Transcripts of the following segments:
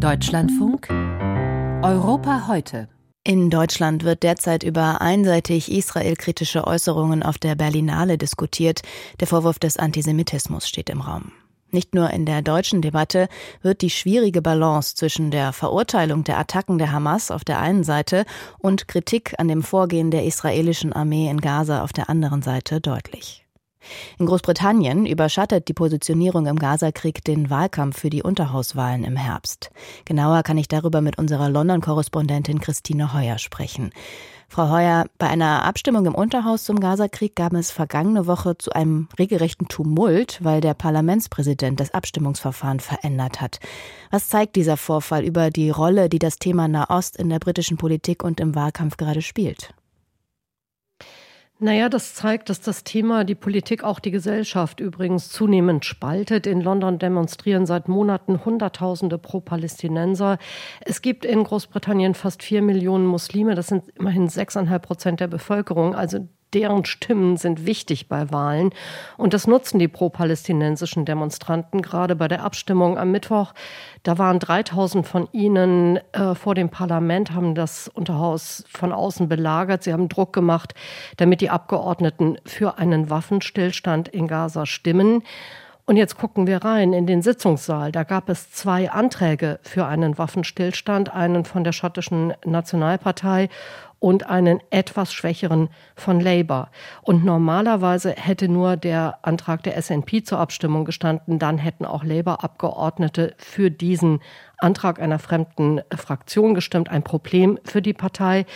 Deutschlandfunk Europa heute. In Deutschland wird derzeit über einseitig israelkritische Äußerungen auf der Berlinale diskutiert. Der Vorwurf des Antisemitismus steht im Raum. Nicht nur in der deutschen Debatte wird die schwierige Balance zwischen der Verurteilung der Attacken der Hamas auf der einen Seite und Kritik an dem Vorgehen der israelischen Armee in Gaza auf der anderen Seite deutlich. In Großbritannien überschattet die Positionierung im Gazakrieg den Wahlkampf für die Unterhauswahlen im Herbst. Genauer kann ich darüber mit unserer London-Korrespondentin Christine Heuer sprechen. Frau Heuer, bei einer Abstimmung im Unterhaus zum Gazakrieg gab es vergangene Woche zu einem regelrechten Tumult, weil der Parlamentspräsident das Abstimmungsverfahren verändert hat. Was zeigt dieser Vorfall über die Rolle, die das Thema Nahost in der britischen Politik und im Wahlkampf gerade spielt? Naja, das zeigt, dass das Thema die Politik, auch die Gesellschaft übrigens zunehmend spaltet. In London demonstrieren seit Monaten Hunderttausende Pro-Palästinenser. Es gibt in Großbritannien fast vier Millionen Muslime. Das sind immerhin sechseinhalb Prozent der Bevölkerung. Also deren Stimmen sind wichtig bei Wahlen. Und das nutzen die pro-palästinensischen Demonstranten gerade bei der Abstimmung am Mittwoch. Da waren 3000 von ihnen äh, vor dem Parlament, haben das Unterhaus von außen belagert. Sie haben Druck gemacht, damit die Abgeordneten für einen Waffenstillstand in Gaza stimmen. Und jetzt gucken wir rein in den Sitzungssaal. Da gab es zwei Anträge für einen Waffenstillstand, einen von der schottischen Nationalpartei und einen etwas schwächeren von Labour. Und normalerweise hätte nur der Antrag der SNP zur Abstimmung gestanden, dann hätten auch Labour-Abgeordnete für diesen Antrag einer fremden Fraktion gestimmt. Ein Problem für die Partei.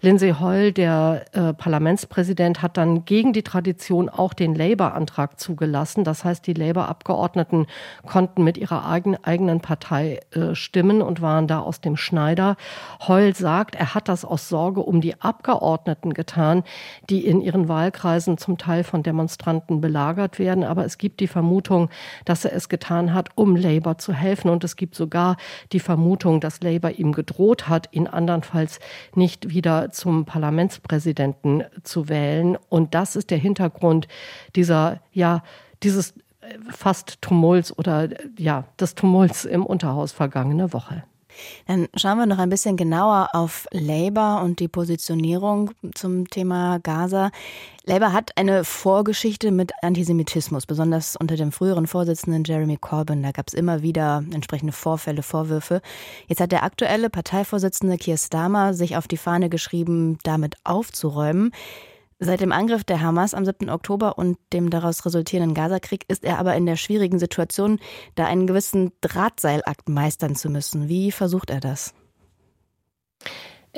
Lindsay Hoyle, der äh, Parlamentspräsident, hat dann gegen die Tradition auch den Labour-Antrag zugelassen. Das heißt, die Labour-Abgeordneten konnten mit ihrer eigen, eigenen Partei äh, stimmen und waren da aus dem Schneider. Hoyle sagt, er hat das aus Sorge um die Abgeordneten getan, die in ihren Wahlkreisen zum Teil von Demonstranten belagert werden. Aber es gibt die Vermutung, dass er es getan hat, um Labour zu helfen. Und es gibt sogar die Vermutung, dass Labour ihm gedroht hat, ihn andernfalls nicht wieder zum Parlamentspräsidenten zu wählen. Und das ist der Hintergrund dieser, ja, dieses äh, fast Tumults oder ja, des Tumults im Unterhaus vergangene Woche. Dann schauen wir noch ein bisschen genauer auf Labour und die Positionierung zum Thema Gaza. Labour hat eine Vorgeschichte mit Antisemitismus, besonders unter dem früheren Vorsitzenden Jeremy Corbyn. Da gab es immer wieder entsprechende Vorfälle, Vorwürfe. Jetzt hat der aktuelle Parteivorsitzende Keir Starmer sich auf die Fahne geschrieben, damit aufzuräumen. Seit dem Angriff der Hamas am 7. Oktober und dem daraus resultierenden Gazakrieg ist er aber in der schwierigen Situation, da einen gewissen Drahtseilakt meistern zu müssen. Wie versucht er das?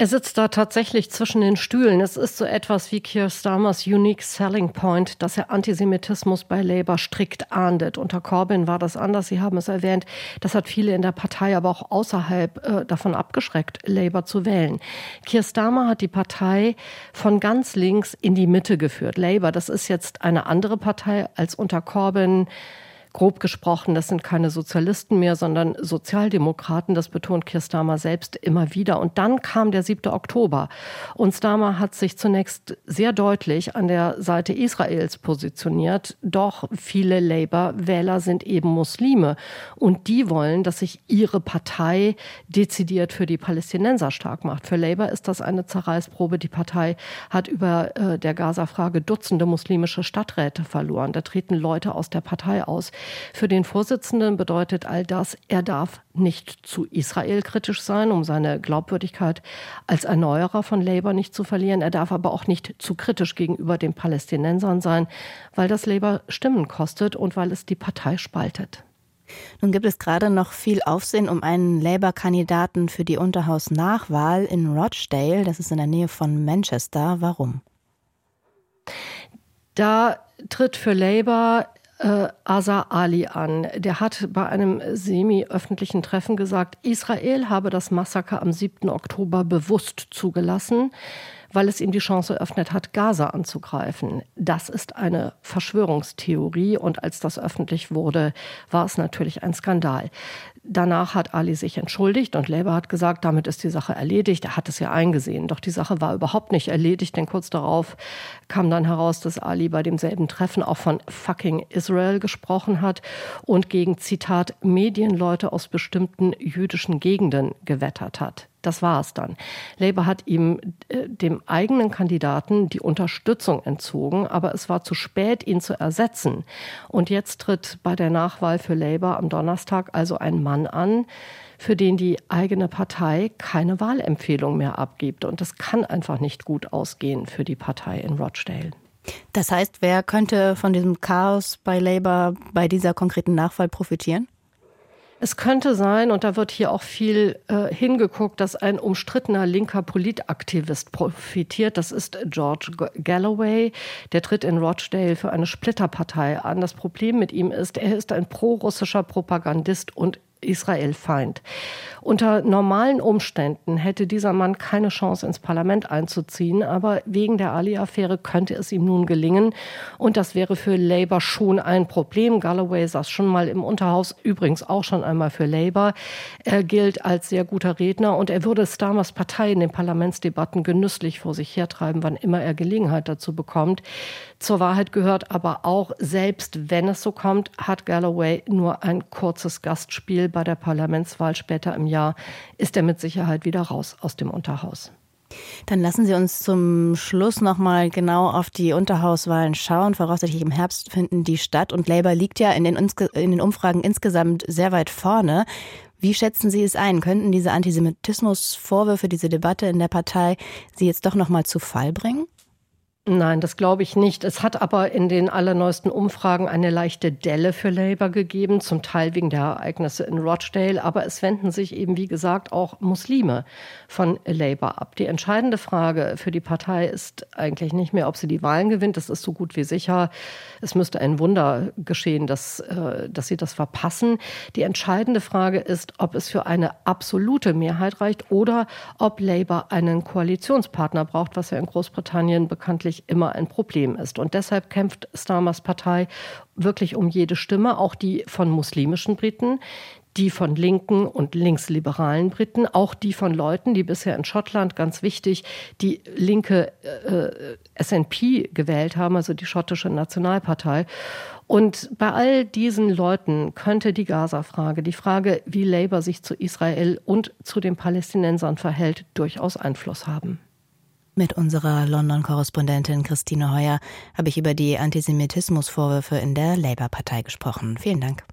Er sitzt da tatsächlich zwischen den Stühlen. Es ist so etwas wie Keir Starmers Unique Selling Point, dass er Antisemitismus bei Labour strikt ahndet. Unter Corbyn war das anders. Sie haben es erwähnt. Das hat viele in der Partei, aber auch außerhalb äh, davon abgeschreckt, Labour zu wählen. Keir Starmer hat die Partei von ganz links in die Mitte geführt. Labour, das ist jetzt eine andere Partei als unter Corbyn grob gesprochen, das sind keine Sozialisten mehr, sondern Sozialdemokraten. Das betont Keir Starmer selbst immer wieder. Und dann kam der 7. Oktober. Und Starmer hat sich zunächst sehr deutlich an der Seite Israels positioniert. Doch viele Labour-Wähler sind eben Muslime. Und die wollen, dass sich ihre Partei dezidiert für die Palästinenser stark macht. Für Labour ist das eine Zerreißprobe. Die Partei hat über äh, der Gaza-Frage Dutzende muslimische Stadträte verloren. Da treten Leute aus der Partei aus. Für den Vorsitzenden bedeutet all das, er darf nicht zu Israel kritisch sein, um seine Glaubwürdigkeit als Erneuerer von Labour nicht zu verlieren. Er darf aber auch nicht zu kritisch gegenüber den Palästinensern sein, weil das Labour Stimmen kostet und weil es die Partei spaltet. Nun gibt es gerade noch viel Aufsehen um einen Labour-Kandidaten für die Unterhaus-Nachwahl in Rochdale, das ist in der Nähe von Manchester. Warum? Da tritt für Labour äh, Asa Ali an. Der hat bei einem semi-öffentlichen Treffen gesagt, Israel habe das Massaker am 7. Oktober bewusst zugelassen, weil es ihm die Chance eröffnet hat, Gaza anzugreifen. Das ist eine Verschwörungstheorie und als das öffentlich wurde, war es natürlich ein Skandal. Danach hat Ali sich entschuldigt und Labour hat gesagt, damit ist die Sache erledigt. Er hat es ja eingesehen. Doch die Sache war überhaupt nicht erledigt, denn kurz darauf kam dann heraus, dass Ali bei demselben Treffen auch von fucking Israel gesprochen hat und gegen Zitat Medienleute aus bestimmten jüdischen Gegenden gewettert hat. Das war es dann. Labour hat ihm äh, dem eigenen Kandidaten die Unterstützung entzogen, aber es war zu spät, ihn zu ersetzen. Und jetzt tritt bei der Nachwahl für Labour am Donnerstag also ein Mann an, für den die eigene Partei keine Wahlempfehlung mehr abgibt. Und das kann einfach nicht gut ausgehen für die Partei in Rochdale. Das heißt, wer könnte von diesem Chaos bei Labour bei dieser konkreten Nachwahl profitieren? Es könnte sein, und da wird hier auch viel äh, hingeguckt, dass ein umstrittener linker Politaktivist profitiert. Das ist George Galloway. Der tritt in Rochdale für eine Splitterpartei an. Das Problem mit ihm ist, er ist ein prorussischer Propagandist und Israel-Feind. Unter normalen Umständen hätte dieser Mann keine Chance, ins Parlament einzuziehen, aber wegen der Ali-Affäre könnte es ihm nun gelingen. Und das wäre für Labour schon ein Problem. Galloway saß schon mal im Unterhaus, übrigens auch schon einmal für Labour. Er gilt als sehr guter Redner und er würde Starmers Partei in den Parlamentsdebatten genüsslich vor sich hertreiben, wann immer er Gelegenheit dazu bekommt. Zur Wahrheit gehört aber auch, selbst wenn es so kommt, hat Galloway nur ein kurzes Gastspiel bei der Parlamentswahl später im Jahr, ist er mit Sicherheit wieder raus aus dem Unterhaus. Dann lassen Sie uns zum Schluss noch mal genau auf die Unterhauswahlen schauen. Voraussichtlich im Herbst finden die statt und Labour liegt ja in den, in den Umfragen insgesamt sehr weit vorne. Wie schätzen Sie es ein? Könnten diese Antisemitismusvorwürfe, diese Debatte in der Partei Sie jetzt doch noch mal zu Fall bringen? Nein, das glaube ich nicht. Es hat aber in den allerneuesten Umfragen eine leichte Delle für Labour gegeben, zum Teil wegen der Ereignisse in Rochdale. Aber es wenden sich eben, wie gesagt, auch Muslime von Labour ab. Die entscheidende Frage für die Partei ist eigentlich nicht mehr, ob sie die Wahlen gewinnt. Das ist so gut wie sicher. Es müsste ein Wunder geschehen, dass, äh, dass sie das verpassen. Die entscheidende Frage ist, ob es für eine absolute Mehrheit reicht oder ob Labour einen Koalitionspartner braucht, was ja in Großbritannien bekanntlich immer ein Problem ist. Und deshalb kämpft Starmers Partei wirklich um jede Stimme, auch die von muslimischen Briten, die von linken und linksliberalen Briten, auch die von Leuten, die bisher in Schottland ganz wichtig die linke äh, SNP gewählt haben, also die schottische Nationalpartei. Und bei all diesen Leuten könnte die Gaza-Frage, die Frage, wie Labour sich zu Israel und zu den Palästinensern verhält, durchaus Einfluss haben. Mit unserer London-Korrespondentin Christine Heuer habe ich über die Antisemitismusvorwürfe in der Labour-Partei gesprochen. Vielen Dank.